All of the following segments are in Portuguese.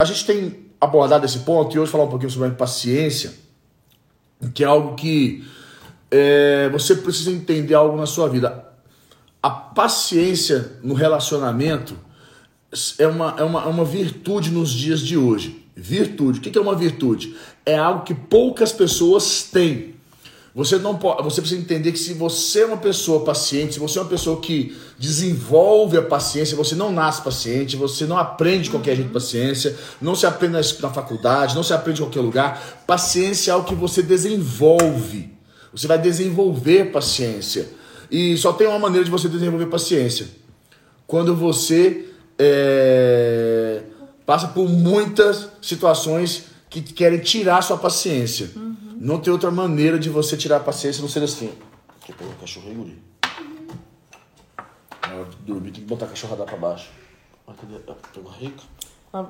A gente tem abordado esse ponto e hoje falar um pouquinho sobre a impaciência, que é algo que é, você precisa entender algo na sua vida. A paciência no relacionamento é uma, é uma, é uma virtude nos dias de hoje. Virtude. O que é uma virtude? É algo que poucas pessoas têm. Você não pode, você precisa entender que se você é uma pessoa paciente, se você é uma pessoa que desenvolve a paciência, você não nasce paciente, você não aprende qualquer jeito de paciência, não se aprende na, faculdade, não se aprende em qualquer lugar. Paciência é algo que você desenvolve. Você vai desenvolver paciência. E só tem uma maneira de você desenvolver paciência. Quando você é, passa por muitas situações que querem tirar sua paciência. Uhum. Não tem outra maneira de você tirar a paciência não ser assim. Quer pegar o cachorro aí, guri? Na hora de dormir tem que botar a cachorrada pra baixo. Ah, cadê? Pegou rica? Ah.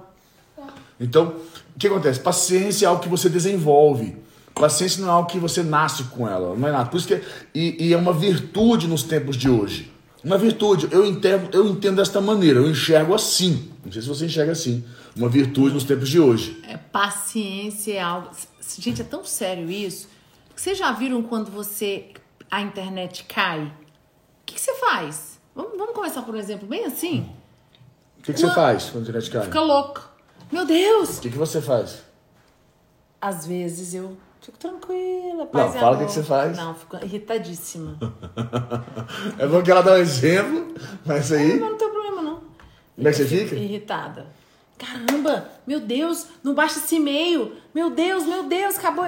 Então, o que acontece? Paciência é algo que você desenvolve. Paciência não é algo que você nasce com ela, não é nada. Por isso que é, e, e é uma virtude nos tempos de hoje. Uma virtude, eu entendo, eu entendo desta maneira, eu enxergo assim. Não sei se você enxerga assim. Uma virtude nos tempos de hoje. É, paciência é algo. Gente, é tão sério isso. Vocês já viram quando você. a internet cai? O que, que você faz? Vamos, vamos começar por um exemplo bem assim? O que, que Uma... você faz quando a internet cai? Fica louco. Meu Deus! O que, que você faz? Às vezes eu Fico tranquila, paz Não, fala o que, que, você faz. Não, fico irritadíssima. é bom que ela dá um exemplo, mas aí... Não, não tem problema, não. Como é que você fica? Irritada. Caramba, meu Deus, não baixa esse e-mail. Meu Deus, meu Deus, acabou,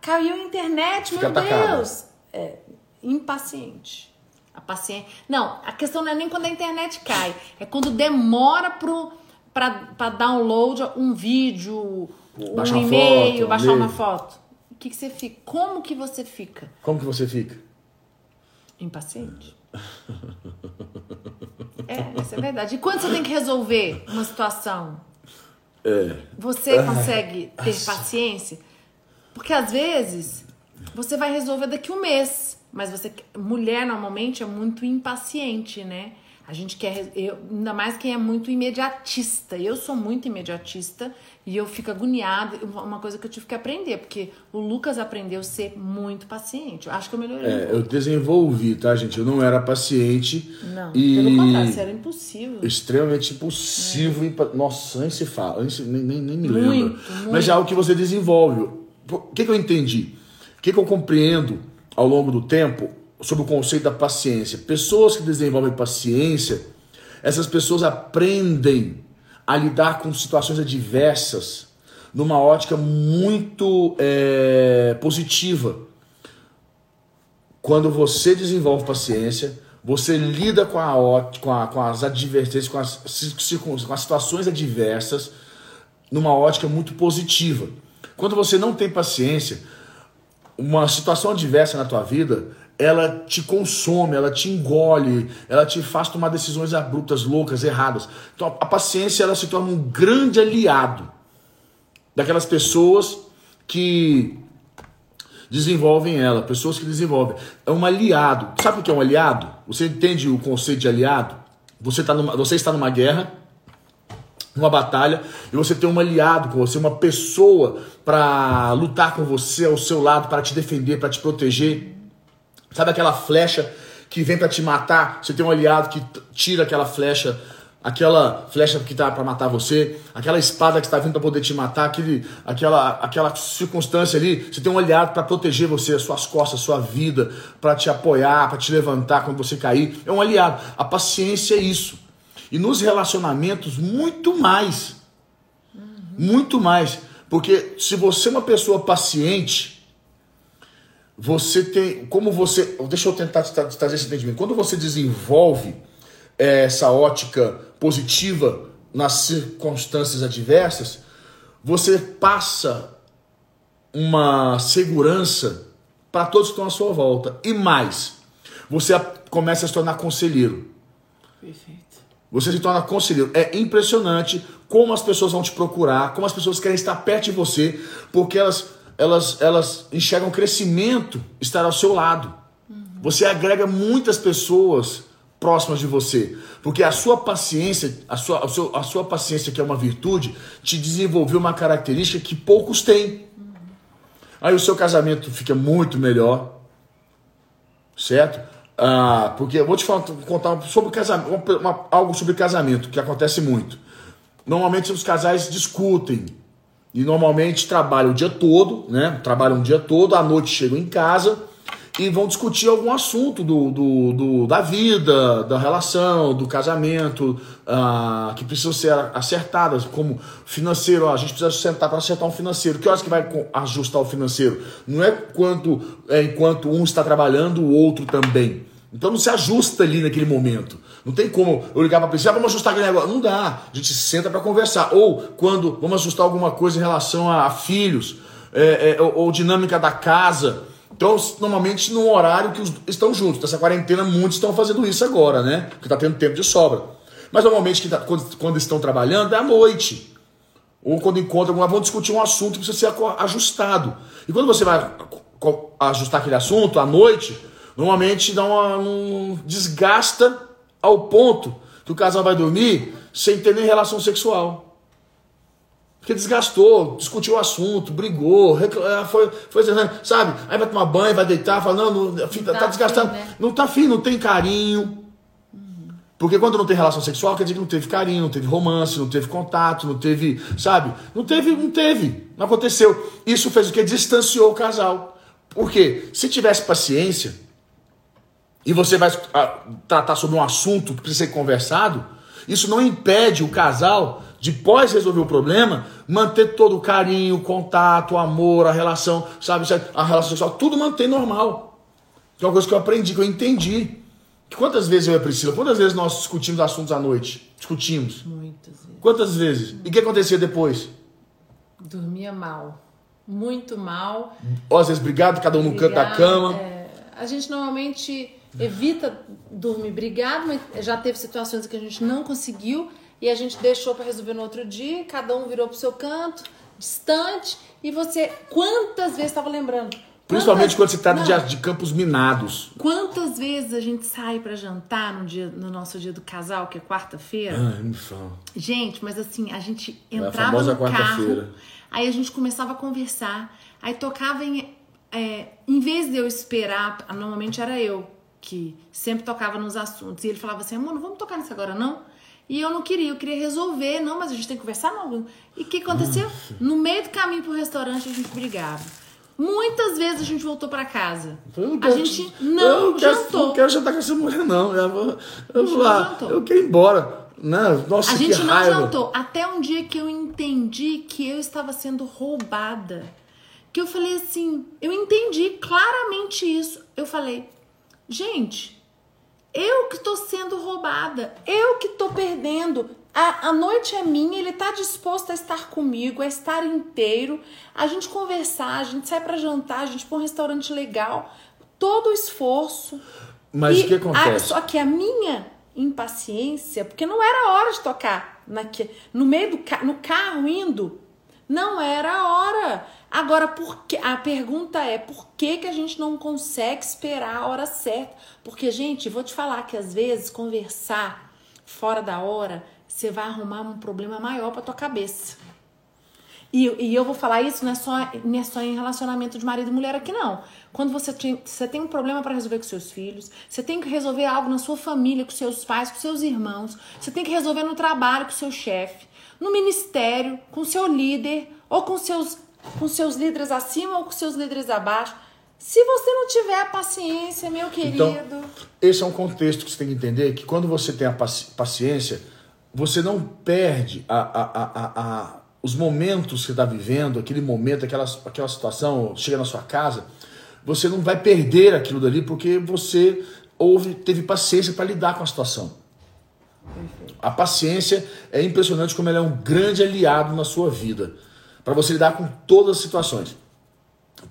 caiu a internet, Fica meu atacada. Deus. É, impaciente. A paciência. Não, a questão não é nem quando a internet cai, é quando demora pro para download um vídeo, baixar um e-mail, baixar uma foto que, que você fica? Como que você fica? Como que você fica? Impaciente. é, isso é verdade. E quando você tem que resolver uma situação, é. você consegue ter paciência? Porque às vezes você vai resolver daqui um mês, mas você mulher normalmente é muito impaciente, né? A gente quer, eu, ainda mais quem é muito imediatista. Eu sou muito imediatista e eu fico agoniada. Uma coisa que eu tive que aprender, porque o Lucas aprendeu a ser muito paciente. Eu acho que eu melhorei. É, eu desenvolvi, tá, gente? Eu não era paciente. Não, e... pelo contrário, isso era impossível. Extremamente impossível. É. Nossa, nem se fala, nem, nem, nem me lembro. Muito, muito. Mas é algo que você desenvolve. O que, que eu entendi? O que, que eu compreendo ao longo do tempo? Sobre o conceito da paciência. Pessoas que desenvolvem paciência, essas pessoas aprendem a lidar com situações adversas numa ótica muito é, positiva. Quando você desenvolve paciência, você lida com, a, com, a, com as advertências, com as, com as situações adversas numa ótica muito positiva. Quando você não tem paciência, uma situação adversa na tua vida, ela te consome, ela te engole, ela te faz tomar decisões abruptas, loucas, erradas. Então a paciência ela se torna um grande aliado daquelas pessoas que desenvolvem ela, pessoas que desenvolvem. É um aliado. Sabe o que é um aliado? Você entende o conceito de aliado? Você, tá numa, você está numa guerra, numa batalha, e você tem um aliado com você, uma pessoa para lutar com você ao seu lado, para te defender, para te proteger. Sabe aquela flecha que vem para te matar? Você tem um aliado que tira aquela flecha, aquela flecha que tá para matar você, aquela espada que está vindo para poder te matar, aquele, aquela, aquela circunstância ali. Você tem um aliado para proteger você, as suas costas, a sua vida, para te apoiar, para te levantar quando você cair. É um aliado. A paciência é isso. E nos relacionamentos, muito mais. Muito mais. Porque se você é uma pessoa paciente, você tem. Como você. Deixa eu tentar trazer esse entendimento. Quando você desenvolve é, essa ótica positiva nas circunstâncias adversas, você passa uma segurança para todos que estão à sua volta. E mais, você começa a se tornar conselheiro. Perfeito. Você se torna conselheiro. É impressionante como as pessoas vão te procurar, como as pessoas querem estar perto de você, porque elas elas, elas enxergam crescimento estar ao seu lado. Você agrega muitas pessoas próximas de você. Porque a sua paciência, a sua, a sua, a sua paciência, que é uma virtude, te desenvolveu uma característica que poucos têm. Aí o seu casamento fica muito melhor, certo? Ah, porque eu vou te falar, contar sobre casamento, uma, algo sobre casamento que acontece muito. Normalmente os casais discutem e normalmente trabalham o dia todo, né? Trabalham o dia todo, à noite chegam em casa e vão discutir algum assunto do, do, do da vida, da relação, do casamento, uh, que precisam ser acertadas, como financeiro. Ó, a gente precisa sentar para acertar um financeiro. Que horas que vai ajustar o financeiro? Não é quanto é, enquanto um está trabalhando, o outro também. Então não se ajusta ali naquele momento. Não tem como eu ligar para a pessoa, ah, vamos ajustar aquele negócio. Não dá. A gente senta para conversar. Ou quando vamos ajustar alguma coisa em relação a, filhos, é, é, ou, ou dinâmica da casa. Então, normalmente no horário que os, estão juntos. Nessa quarentena, muitos estão fazendo isso agora, né? Porque está tendo tempo de sobra. Mas normalmente, tá, quando, quando, estão trabalhando, é à noite. Ou quando encontram, vão discutir um assunto que precisa ser ajustado. E quando você vai ajustar aquele assunto à noite, normalmente dá uma, um, desgasta ao ponto que o casal vai dormir sem ter nem relação sexual. Porque desgastou, discutiu o assunto, brigou, reclamou, foi, foi, sabe? Aí vai tomar banho, vai deitar, fala, não, não tá, tá desgastando. né? Não tá fim, não tem carinho. Porque quando não tem relação sexual, quer dizer que não teve carinho, não teve romance, não teve contato, não teve, sabe? Não teve, não teve, não aconteceu. Isso fez o que? Distanciou o casal. Por quê? Se tivesse paciência, e você vai tratar sobre um assunto que precisa ser conversado, isso não impede o casal depois de resolver o problema, manter todo o carinho, o contato, o amor, a relação, sabe, a relação sexual, tudo manter normal. Que é uma coisa que eu aprendi, que eu entendi. Quantas vezes eu e a Priscila, quantas vezes nós discutimos assuntos à noite? Discutimos. Muitas vezes. Quantas vezes? E o que acontecia depois? Dormia mal. Muito mal. Ou às vezes brigado, cada um no canto da cama. É, a gente normalmente evita dormir brigado, mas já teve situações que a gente não conseguiu e a gente deixou para resolver no outro dia, cada um virou pro seu canto, distante, e você quantas vezes estava lembrando? Principalmente quando se trata de, de, campos minados. Quantas vezes a gente sai para jantar no dia no nosso dia do casal, que é quarta-feira? Ai, me fala. Gente, mas assim, a gente é entrava é no carro, aí a gente começava a conversar, aí tocava em é, em vez de eu esperar, normalmente era eu que sempre tocava nos assuntos, e ele falava assim: "Amor, não vamos tocar nisso agora não?" E eu não queria, eu queria resolver. Não, mas a gente tem que conversar, não. E o que aconteceu? No meio do caminho pro restaurante, a gente brigava. Muitas vezes a gente voltou para casa. a gente não eu jantou. Não quero jantar com essa mulher, não. Eu, vou, eu, vou lá, eu quero ir embora. Não, nossa, a gente não raiva. jantou. Até um dia que eu entendi que eu estava sendo roubada. Que eu falei assim, eu entendi claramente isso. Eu falei, gente, eu que estou sendo roubada, eu que estou perdendo. A, a noite é minha, ele está disposto a estar comigo, a estar inteiro, a gente conversar, a gente sai para jantar, a gente põe um restaurante legal, todo o esforço. Mas o que acontece? A, só que a minha impaciência, porque não era hora de tocar naque, no meio do no carro indo, não era a hora. Agora, por que, a pergunta é por que, que a gente não consegue esperar a hora certa? Porque, gente, vou te falar que às vezes conversar fora da hora, você vai arrumar um problema maior para tua cabeça. E, e, eu vou falar isso não é, só, não é só em relacionamento de marido e mulher aqui, não. Quando você tem, você tem um problema para resolver com seus filhos, você tem que resolver algo na sua família, com seus pais, com seus irmãos, você tem que resolver no trabalho com seu chefe, no ministério, com seu líder ou com seus com seus líderes acima ou com seus líderes abaixo. Se você não tiver a paciência, meu querido. Então, esse é um contexto que você tem que entender que quando você tem a paciência, você não perde a, a, a, a os momentos que você está vivendo, aquele momento, aquela, aquela situação, chega na sua casa, você não vai perder aquilo dali porque você houve, teve paciência para lidar com a situação. A paciência é impressionante como ela é um grande aliado na sua vida para você lidar com todas as situações,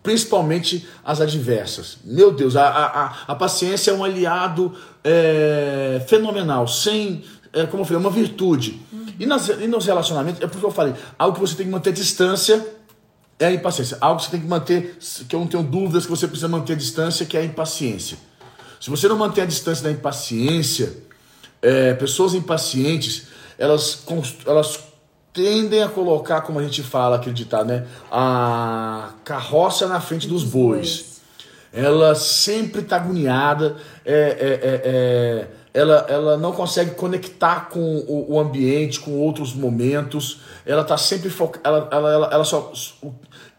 principalmente as adversas. Meu Deus, a, a, a paciência é um aliado é, fenomenal, sem, é, como eu falei, é uma virtude. E, nas, e nos relacionamentos, é porque eu falei, algo que você tem que manter distância é a impaciência. Algo que você tem que manter, que eu não tenho dúvidas que você precisa manter distância, que é a impaciência. Se você não manter a distância da impaciência, É, pessoas impacientes, elas, elas tendem a colocar, como a gente fala, acreditar, né? A carroça na frente dos bois. Ela sempre está agoniada, é, é, é, é, ela, ela não consegue conectar com o, o ambiente, com outros momentos, ela está sempre focada, ela, ela, ela, ela, só...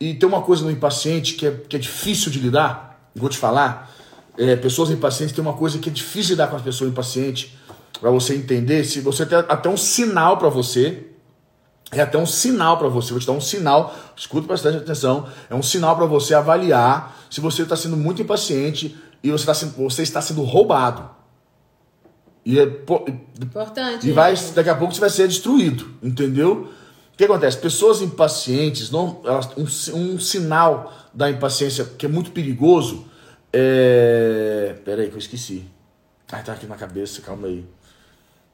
E tem uma coisa no impaciente que é, que é difícil de lidar, vou te falar, é, pessoas impacientes tem uma coisa que é difícil de lidar com as pessoas impacientes, para você entender, se você tem até um sinal para você, é até um sinal para você, vou te dar um sinal, escuta bastante atenção, é um sinal para você avaliar se você está sendo muito impaciente e você, tá você está sendo roubado. E é importante. E vai, daqui a pouco você vai ser destruído, entendeu? O que acontece? Pessoas impacientes, não, elas, um, um sinal da impaciência que é muito perigoso é. Pera aí que eu esqueci. Ai, tá aqui na cabeça, calma aí.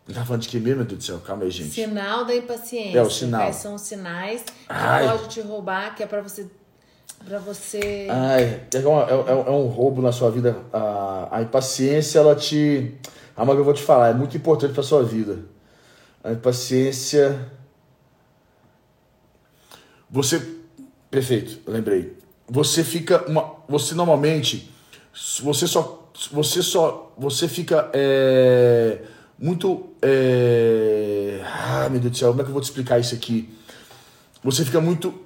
Não tá falando de que mesmo, meu Deus do céu? Calma aí, gente. Sinal da impaciência. É, o sinal. Quais são os sinais que Ai. pode te roubar, que é pra você. Pra você. Ai, é, uma, é, é, é um roubo na sua vida. A, a impaciência, ela te. Ah, mas eu vou te falar, é muito importante pra sua vida. A impaciência. Você. Perfeito, lembrei. Você fica. Uma, você normalmente. Você só. Você só. Você fica. É, muito. É... Ah, meu Deus do céu, como é que eu vou te explicar isso aqui? Você fica muito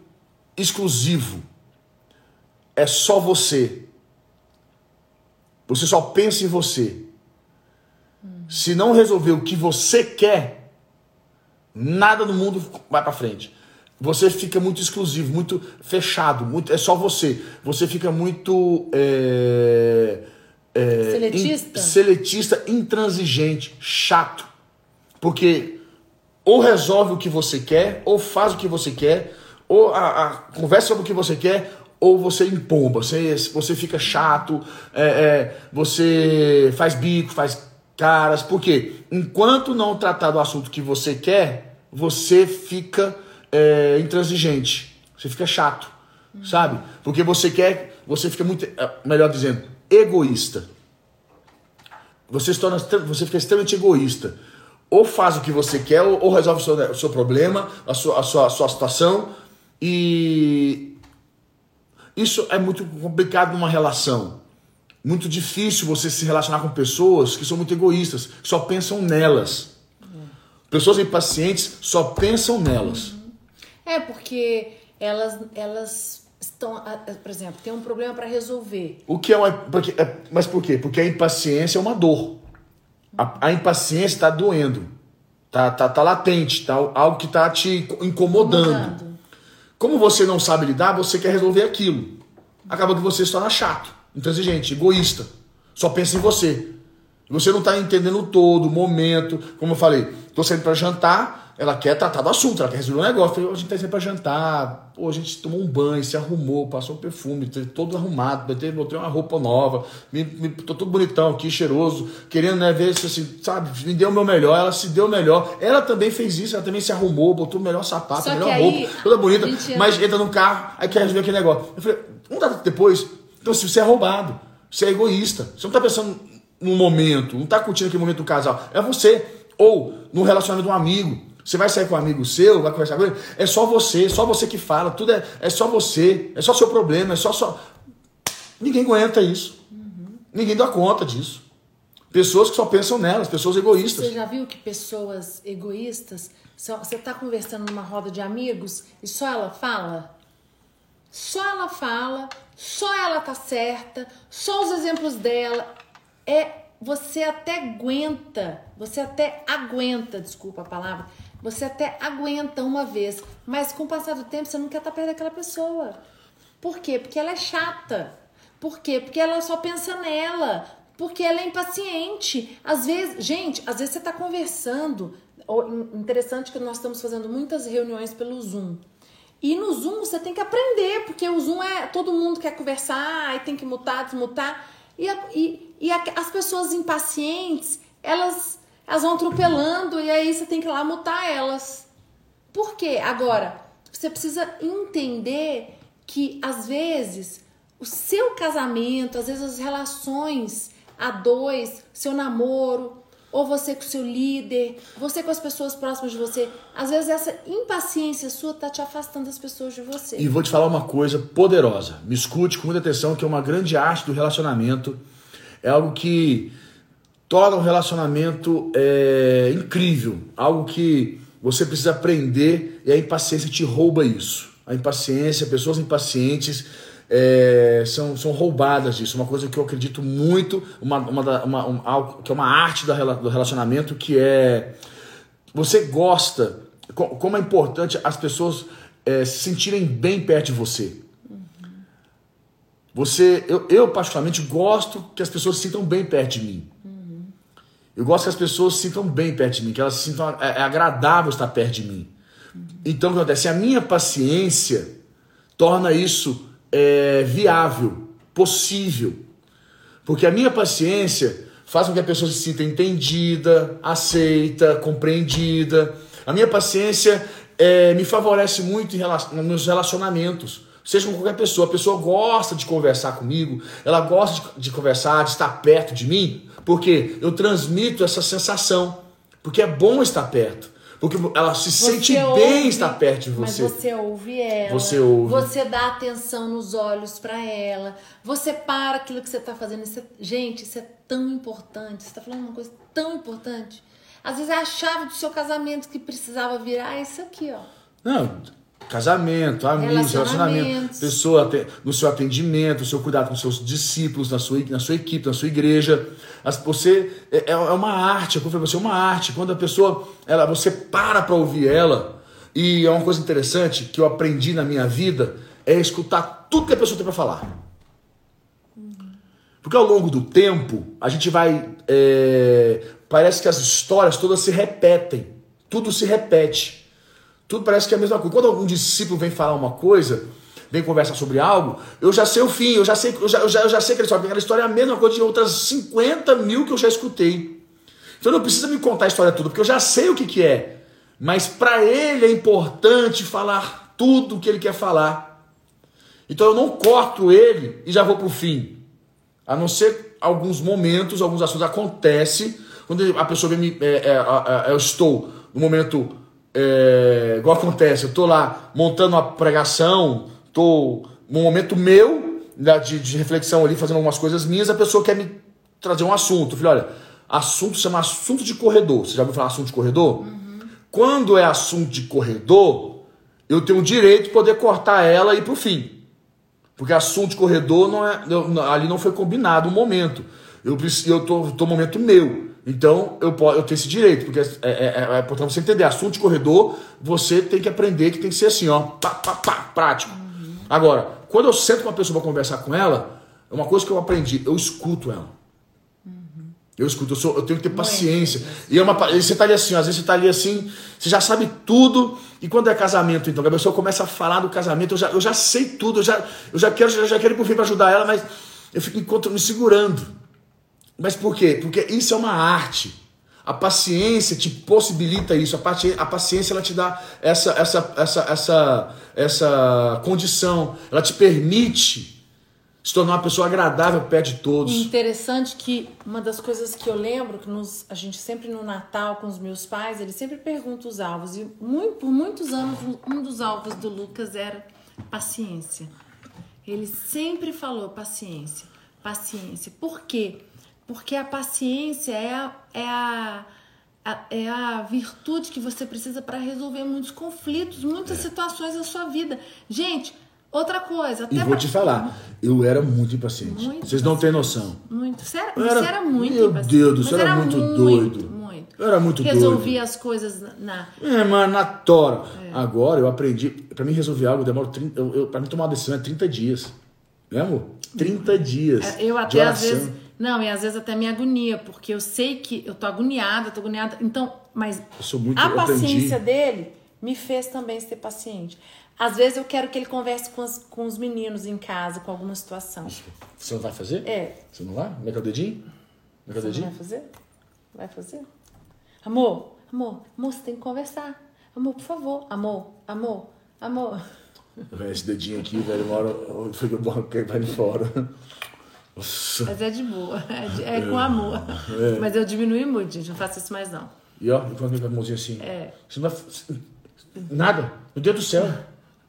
exclusivo. É só você. Você só pensa em você. Se não resolver o que você quer, nada no mundo vai para frente. Você fica muito exclusivo, muito fechado, muito, é só você. Você fica muito. É é, seletista? In, seletista, intransigente, chato. Porque ou resolve o que você quer, ou faz o que você quer, ou a, a conversa sobre o que você quer, ou você empomba, você, você fica chato, é, é, você faz bico, faz caras. Porque enquanto não tratar do assunto que você quer, você fica é, intransigente, você fica chato, hum. sabe? Porque você quer, você fica muito, é, melhor dizendo, egoísta. Você, se torna, você fica extremamente egoísta. Ou faz o que você quer, ou, resolve o seu, o seu problema, a sua, a, sua, a sua situação. E isso é muito complicado numa relação. Muito difícil você se relacionar com pessoas que são muito egoístas, que só pensam nelas. Pessoas impacientes só pensam nelas. É, porque elas, elas estão, por exemplo, tem um problema para resolver. O que é uma. Porque, é, mas por quê? Porque a impaciência é uma dor. A, a impaciência está doendo. Tá, tá, tá latente, tá algo que está te incomodando. incomodando. Como você não sabe lidar, você quer resolver aquilo. Acaba que você se torna chato, intransigente, egoísta. Só pensa em você. Você não está entendendo todo, o momento. Como eu falei, estou saindo para jantar, ela quer tratar do assunto, ela quer resolver um negócio. Falei, a gente tá indo pra jantar, pô, a gente tomou um banho, se arrumou, passou um perfume, todo arrumado, botei uma roupa nova, me, me, tô todo bonitão aqui, cheiroso, querendo né, ver se assim, sabe, me deu o meu melhor, ela se deu o melhor. Ela também fez isso, ela também se arrumou, botou o melhor sapato, Só a melhor roupa, toda bonita, mas entra no carro, aí quer resolver aquele negócio. Eu falei, um data depois, então se você é roubado, você é egoísta, você não tá pensando no momento, não tá curtindo aquele momento do casal, é você. Ou no relacionamento de um amigo. Você vai sair com um amigo seu, vai conversar com ele, é só você, só você que fala, tudo é, é só você, é só seu problema, é só só. Ninguém aguenta isso. Uhum. Ninguém dá conta disso. Pessoas que só pensam nelas, pessoas egoístas. Você já viu que pessoas egoístas, você está conversando numa roda de amigos e só ela fala? Só ela fala, só ela tá certa, só os exemplos dela. É, você até aguenta, você até aguenta, desculpa a palavra, você até aguenta uma vez, mas com o passar do tempo você não quer estar perto daquela pessoa. Por quê? Porque ela é chata. Por quê? Porque ela só pensa nela. Porque ela é impaciente. Às vezes, gente, às vezes você está conversando. Interessante que nós estamos fazendo muitas reuniões pelo Zoom. E no Zoom você tem que aprender, porque o Zoom é todo mundo quer conversar, e tem que mutar, desmutar. E, e, e as pessoas impacientes, elas elas vão atropelando e aí você tem que ir lá mutar elas. Por quê? Agora, você precisa entender que às vezes o seu casamento, às vezes as relações a dois, seu namoro, ou você com o seu líder, você com as pessoas próximas de você. Às vezes essa impaciência sua tá te afastando das pessoas de você. E vou te falar uma coisa poderosa. Me escute com muita atenção, que é uma grande arte do relacionamento. É algo que torna um relacionamento é, incrível. Algo que você precisa aprender e a impaciência te rouba isso. A impaciência, pessoas impacientes é, são, são roubadas disso. Uma coisa que eu acredito muito, uma, uma, uma, que é uma arte do relacionamento, que é você gosta, como é importante as pessoas é, se sentirem bem perto de você. Você, eu, eu particularmente gosto que as pessoas se sintam bem perto de mim. Eu gosto que as pessoas se sintam bem perto de mim, que elas se sintam é, é agradável estar perto de mim. Então o que acontece? A minha paciência torna isso é, viável, possível. Porque a minha paciência faz com que a pessoa se sinta entendida, aceita, compreendida. A minha paciência é, me favorece muito nos meus relacionamentos. Seja com qualquer pessoa, a pessoa gosta de conversar comigo, ela gosta de, de conversar, de estar perto de mim, porque eu transmito essa sensação. Porque é bom estar perto. Porque ela se você sente ouve, bem estar perto de você. Mas você ouve ela. Você ouve. Você dá atenção nos olhos para ela. Você para aquilo que você está fazendo. É, gente, isso é tão importante. Você está falando uma coisa tão importante. Às vezes é a chave do seu casamento que precisava virar isso aqui, ó. Não, Casamento, amigos, relacionamento, pessoa no seu atendimento, no seu cuidado com seus discípulos, na sua, na sua equipe, na sua igreja. Você é, é, é uma arte, eu falei você é uma arte. Quando a pessoa, ela, você para para ouvir ela, e é uma coisa interessante que eu aprendi na minha vida, é escutar tudo que a pessoa tem para falar. Porque ao longo do tempo, a gente vai. É, parece que as histórias todas se repetem. Tudo se repete. Tudo parece que é a mesma coisa. Quando algum discípulo vem falar uma coisa, vem conversar sobre algo, eu já sei o fim, eu já sei, eu já, eu já, eu já sei história, aquela história é a mesma coisa de outras 50 mil que eu já escutei. Então não precisa me contar a história toda, porque eu já sei o que, que é. Mas para ele é importante falar tudo o que ele quer falar. Então eu não corto ele e já vou para o fim. A não ser alguns momentos, alguns assuntos acontecem quando a pessoa vem me. É, é, é, eu estou no momento é, igual acontece, eu tô lá montando uma pregação, tô num momento meu né, de, de reflexão ali, fazendo algumas coisas minhas, a pessoa quer me trazer um assunto. Eu falei, olha, assunto chama assunto de corredor. Você já ouviu falar assunto de corredor? Uhum. Quando é assunto de corredor, eu tenho o direito de poder cortar ela e ir pro fim. Porque assunto de corredor não é, eu, ali não foi combinado o um momento. Eu, eu tô, tô momento meu. Então, eu, eu tenho esse direito, porque é, é, é, é para você entender assunto de corredor, você tem que aprender que tem que ser assim, ó, pá, pá, pá, prático. Uhum. Agora, quando eu sento com uma pessoa para conversar com ela, é uma coisa que eu aprendi, eu escuto ela. Uhum. Eu escuto, eu, sou, eu tenho que ter paciência. E, é uma, você tá ali assim, às vezes você tá ali assim, você já sabe tudo, e quando é casamento, então, a pessoa começa a falar do casamento, eu já, eu já sei tudo, eu já, eu já quero, já, já quero ir pro fim para ajudar ela, mas eu fico enquanto me segurando. Mas por quê? Porque isso é uma arte. A paciência te possibilita isso. A paciência ela te dá essa, essa, essa, essa, essa condição. Ela te permite se tornar uma pessoa agradável perto de todos. Interessante que uma das coisas que eu lembro que nos, a gente sempre no Natal com os meus pais eles sempre perguntam os alvos e muito, por muitos anos um dos alvos do Lucas era paciência. Ele sempre falou paciência, paciência. Por quê? Porque a paciência é a, é a, a é a virtude que você precisa para resolver muitos conflitos, muitas é. situações da sua vida. Gente, outra coisa. e vou pra... te falar, eu era muito impaciente. Muito Vocês não têm noção. Muito. Você era, era, você era muito meu impaciente. Meu Deus, você era, era, muito, muito doido. Muito. Eu era muito Resolvia doido. Resolvia as coisas na. É, mas na tora. É. Agora eu aprendi. Pra mim resolver algo demora 30. Eu, eu, pra mim tomar uma decisão é 30 dias. Né, amor? 30 dias. É, eu até às vezes não, e às vezes até me agonia, porque eu sei que eu tô agoniada, tô agoniada. Então, mas muito, a paciência dele me fez também ser paciente. Às vezes eu quero que ele converse com, as, com os meninos em casa, com alguma situação. Você não vai fazer? É. Você não vai? Com o dedinho? Com o dedinho? vai fazer? Vai fazer? Amor, amor, amor, você tem que conversar. Amor, por favor. Amor, amor, amor. Esse dedinho aqui, velho, uma hora bom que vai fora. Nossa. Mas é de boa, é, de- é com amor. Mas eu diminui muito, gente, não faço isso mais não. E ó, e quando vem com a mãozinha assim. É. Você não vai. Nada. Meu Deus do céu.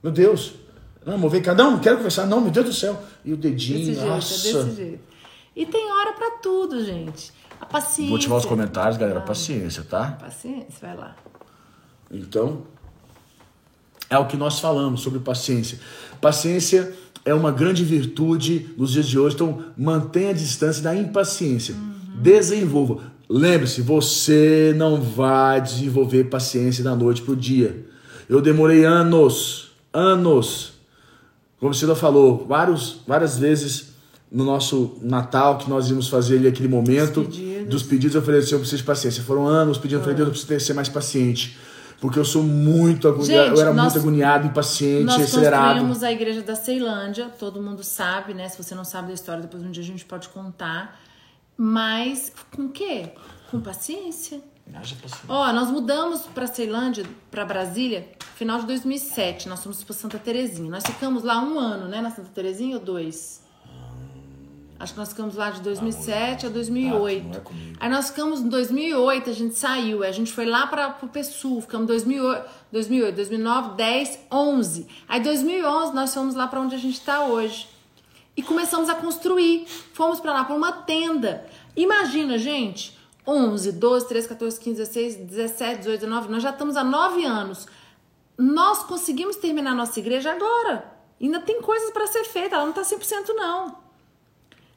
Meu Deus. Não, amor, vem cá. Não, não quero conversar. Não, meu Deus do céu. E o dedinho, Desse jeito, nossa. é desse jeito. E tem hora pra tudo, gente. A paciência. Vou ativar os comentários, galera. Paciência, tá? Paciência, vai lá. Então, é o que nós falamos sobre paciência. Paciência é uma grande virtude nos dias de hoje, então mantenha a distância da impaciência. Desenvolva. Lembre-se, você não vai desenvolver paciência da noite para o dia. Eu demorei anos, anos, como Cida falou, vários, várias vezes no nosso Natal que nós íamos fazer ali aquele momento Dos pedidos. dos pedidos, eu falei assim, eu preciso de paciência. Foram anos pedindo, eu falei, Deus, eu preciso ser mais paciente. Porque eu sou muito agoniado, Gente, eu era nós- muito agoniado, impaciente, Nós acelerado. construímos a igreja da Ceilândia, todo mundo sabe, né? Se você não sabe da história, depois um dia a gente pode contar. Mas com o quê? Com paciência. Ó, nós mudamos pra Ceilândia, pra Brasília, final de 2007. Nós fomos pra Santa Terezinha. Nós ficamos lá um ano, né? Na Santa Terezinha ou dois? Acho que nós ficamos lá de 2007 a 2008. Ah, não é comigo. Aí nós ficamos em 2008, a gente saiu. A gente foi lá para pro PSUL, ficamos 2008, 2008, 2009, 10, 11. Aí 2011 nós fomos lá para onde a gente tá hoje. E começamos a construir. Fomos para lá para uma tenda. Imagina, gente, 11, 12, 13, 14, 15, 16, 17, 18, 19, nós já estamos há 9 anos. Nós conseguimos terminar nossa igreja agora. Ainda tem coisas para ser feita, ela não tá 100% não.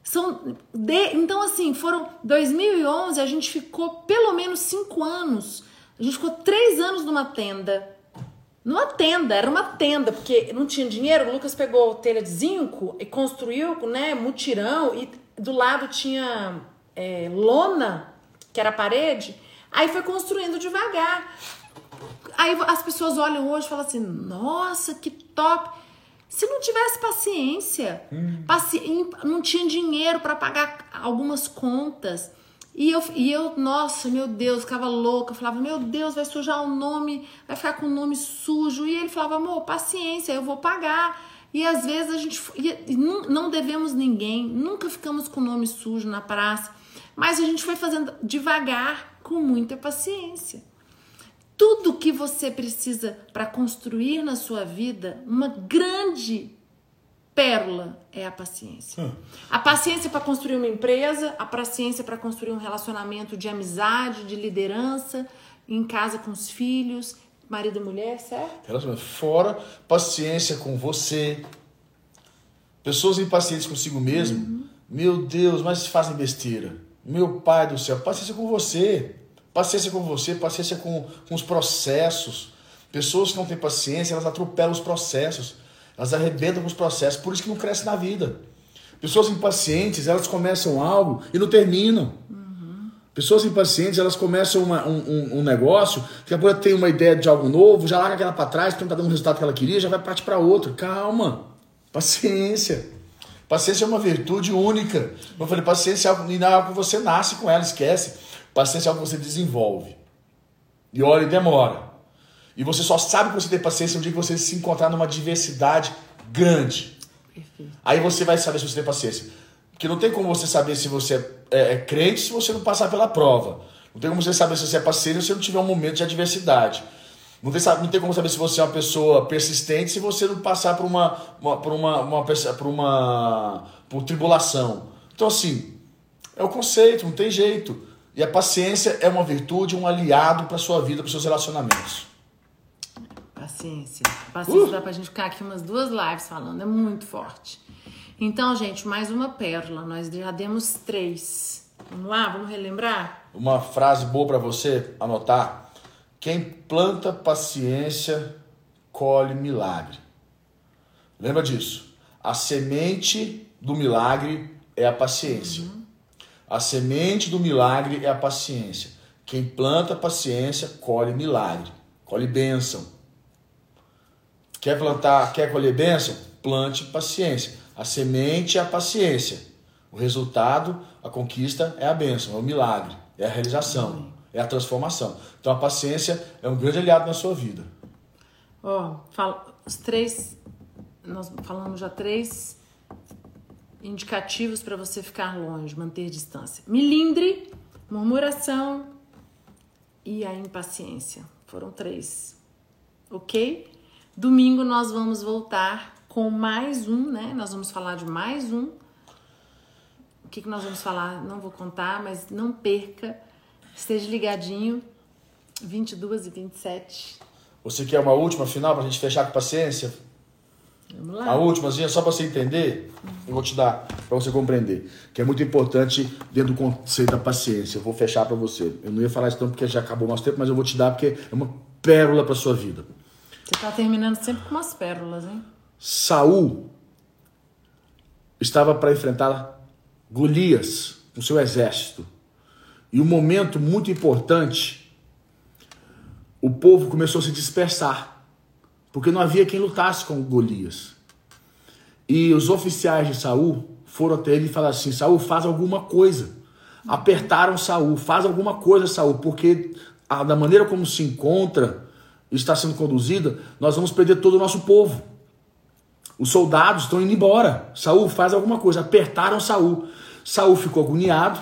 São de- então, assim, foram 2011, a gente ficou pelo menos cinco anos. A gente ficou três anos numa tenda. Numa tenda, era uma tenda, porque não tinha dinheiro. O Lucas pegou telha de zinco e construiu, né, mutirão, e do lado tinha é, lona, que era a parede. Aí foi construindo devagar. Aí as pessoas olham hoje e falam assim: nossa, que top. Se não tivesse paciência, paci- em- não tinha dinheiro para pagar algumas contas. E eu, e eu, nossa, meu Deus, ficava louca. Falava, meu Deus, vai sujar o nome, vai ficar com o nome sujo. E ele falava, amor, paciência, eu vou pagar. E às vezes a gente. e não, não devemos ninguém, nunca ficamos com o nome sujo na praça. Mas a gente foi fazendo devagar, com muita paciência. Tudo que você precisa para construir na sua vida, uma grande pérola é a paciência. A paciência para construir uma empresa, a paciência para construir um relacionamento de amizade, de liderança, em casa com os filhos, marido e mulher, certo? Relacionamento fora, paciência com você. Pessoas impacientes consigo mesmo, meu Deus, mas fazem besteira. Meu pai do céu, paciência com você. Paciência com você, paciência com, com os processos. Pessoas que não têm paciência, elas atropelam os processos. Elas arrebentam com os processos, por isso que não cresce na vida. Pessoas impacientes, elas começam algo e não terminam. Pessoas impacientes, elas começam uma- um, um- negócio, daqui a pouco tem uma ideia de algo novo, já larga aquela para trás, porque não tá dando o resultado que ela queria, já vai partir para outro. Calma. Paciência. Paciência é uma virtude única. Eu falei, paciência é é algo que você nasce com ela, esquece. Paciência é algo que você desenvolve. E olha, e demora. E você só sabe que você tem paciência no dia que você se encontrar numa diversidade grande. Perfeito. Aí você vai saber se você tem paciência. Porque não tem como você saber se você é, é crente se você não passar pela prova. Não tem como você saber se você é paciente se você não tiver um momento de adversidade. Não tem, não tem como saber se você é uma pessoa persistente se você não passar por uma, uma, por uma, uma, por uma por tribulação. Então, assim, é o conceito, não tem jeito. E a paciência é uma virtude, um aliado para sua vida, para seus relacionamentos. Paciência. Paciência Uh! dá pra gente ficar aqui umas duas lives falando, é muito forte. Então, gente, mais uma pérola. Nós já demos três. Vamos lá, vamos relembrar? Uma frase boa para você anotar: quem planta paciência colhe milagre. Lembra disso? A semente do milagre é a paciência. A semente do milagre é a paciência. Quem planta paciência colhe milagre, colhe bênção. Quer plantar, quer colher bênção? Plante paciência. A semente é a paciência. O resultado, a conquista é a bênção, é o milagre, é a realização, é a transformação. Então a paciência é um grande aliado na sua vida. Ó, fala, os três. Nós falamos já três indicativos para você ficar longe, manter distância. Milindre, murmuração e a impaciência. Foram três. Ok? Domingo nós vamos voltar com mais um, né? Nós vamos falar de mais um. O que, que nós vamos falar? Não vou contar, mas não perca. Esteja ligadinho. 22 e 27. Você quer uma última final pra gente fechar com paciência? Vamos lá. A últimazinha, só para você entender, eu vou te dar para você compreender, que é muito importante dentro do conceito da paciência. Eu vou fechar para você. Eu não ia falar isso tanto porque já acabou o nosso tempo, mas eu vou te dar porque é uma pérola para sua vida. Você tá terminando sempre com umas pérolas, hein? Saul estava para enfrentar Golias com seu exército. E um momento muito importante, o povo começou a se dispersar, porque não havia quem lutasse com Golias. E os oficiais de Saul foram até ele e falaram assim: Saul, faz alguma coisa. Apertaram Saul, faz alguma coisa, Saul, porque a, da maneira como se encontra, está sendo conduzida, nós vamos perder todo o nosso povo. Os soldados estão indo embora. Saul faz alguma coisa. Apertaram Saul. Saul ficou agoniado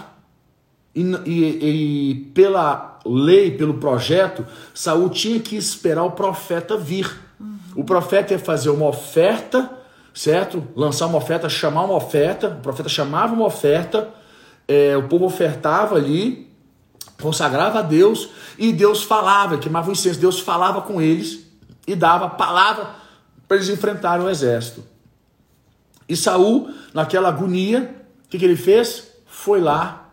e, e, e, pela lei, pelo projeto, Saul tinha que esperar o profeta vir. O profeta ia fazer uma oferta, certo? Lançar uma oferta, chamar uma oferta. O profeta chamava uma oferta, é, o povo ofertava ali, consagrava a Deus e Deus falava, queimava o incenso. Deus falava com eles e dava palavra para eles enfrentarem o exército. E Saul, naquela agonia, o que, que ele fez? Foi lá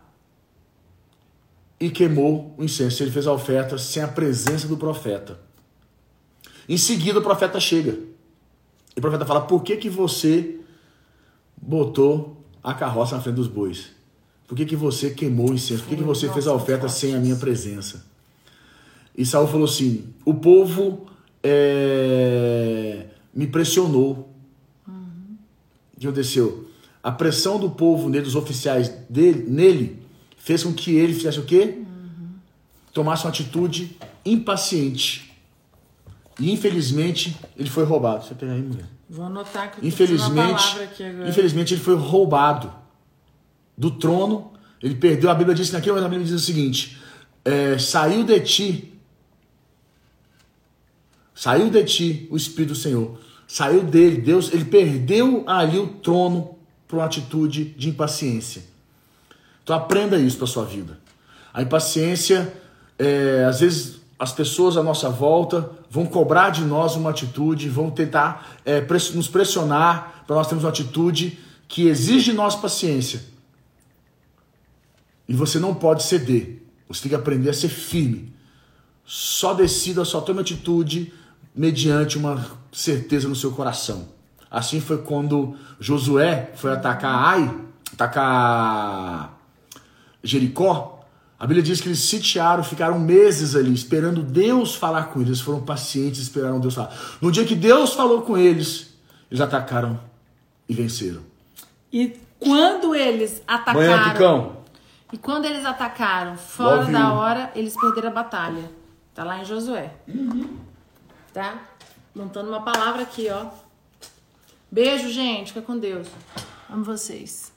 e queimou o incenso. Ele fez a oferta sem a presença do profeta. Em seguida, o profeta chega. E o profeta fala: Por que, que você botou a carroça na frente dos bois? Por que, que você queimou o incenso? Por que, que você fez a oferta sem a minha presença? E Saul falou assim: O povo é, me pressionou. Uhum. O que aconteceu? A pressão do povo nele, dos oficiais dele, nele, fez com que ele fizesse o quê? Uhum. Tomasse uma atitude impaciente. E infelizmente ele foi roubado. Você tem aí, mulher? Vou anotar que eu infelizmente, aqui agora. Infelizmente ele foi roubado do trono. Ele perdeu. A Bíblia diz naquilo, mas a Bíblia diz o seguinte: é, saiu de ti Saiu de ti o Espírito do Senhor. Saiu dele, Deus, ele perdeu ali o trono por uma atitude de impaciência. Então aprenda isso para sua vida. A impaciência, é, às vezes as pessoas à nossa volta vão cobrar de nós uma atitude, vão tentar é, nos pressionar para nós termos uma atitude que exige de nós paciência. E você não pode ceder. Você tem que aprender a ser firme. Só decida, só tome atitude mediante uma certeza no seu coração. Assim foi quando Josué foi atacar Ai, atacar Jericó. A Bíblia diz que eles sitiaram, ficaram meses ali, esperando Deus falar com eles. Eles foram pacientes, esperaram Deus falar. No dia que Deus falou com eles, eles atacaram e venceram. E quando eles atacaram. Manhã, Picão. E quando eles atacaram fora da hora, eles perderam a batalha. Tá lá em Josué. Uhum tá? Montando uma palavra aqui, ó. Beijo, gente. Fica com Deus. Amo vocês.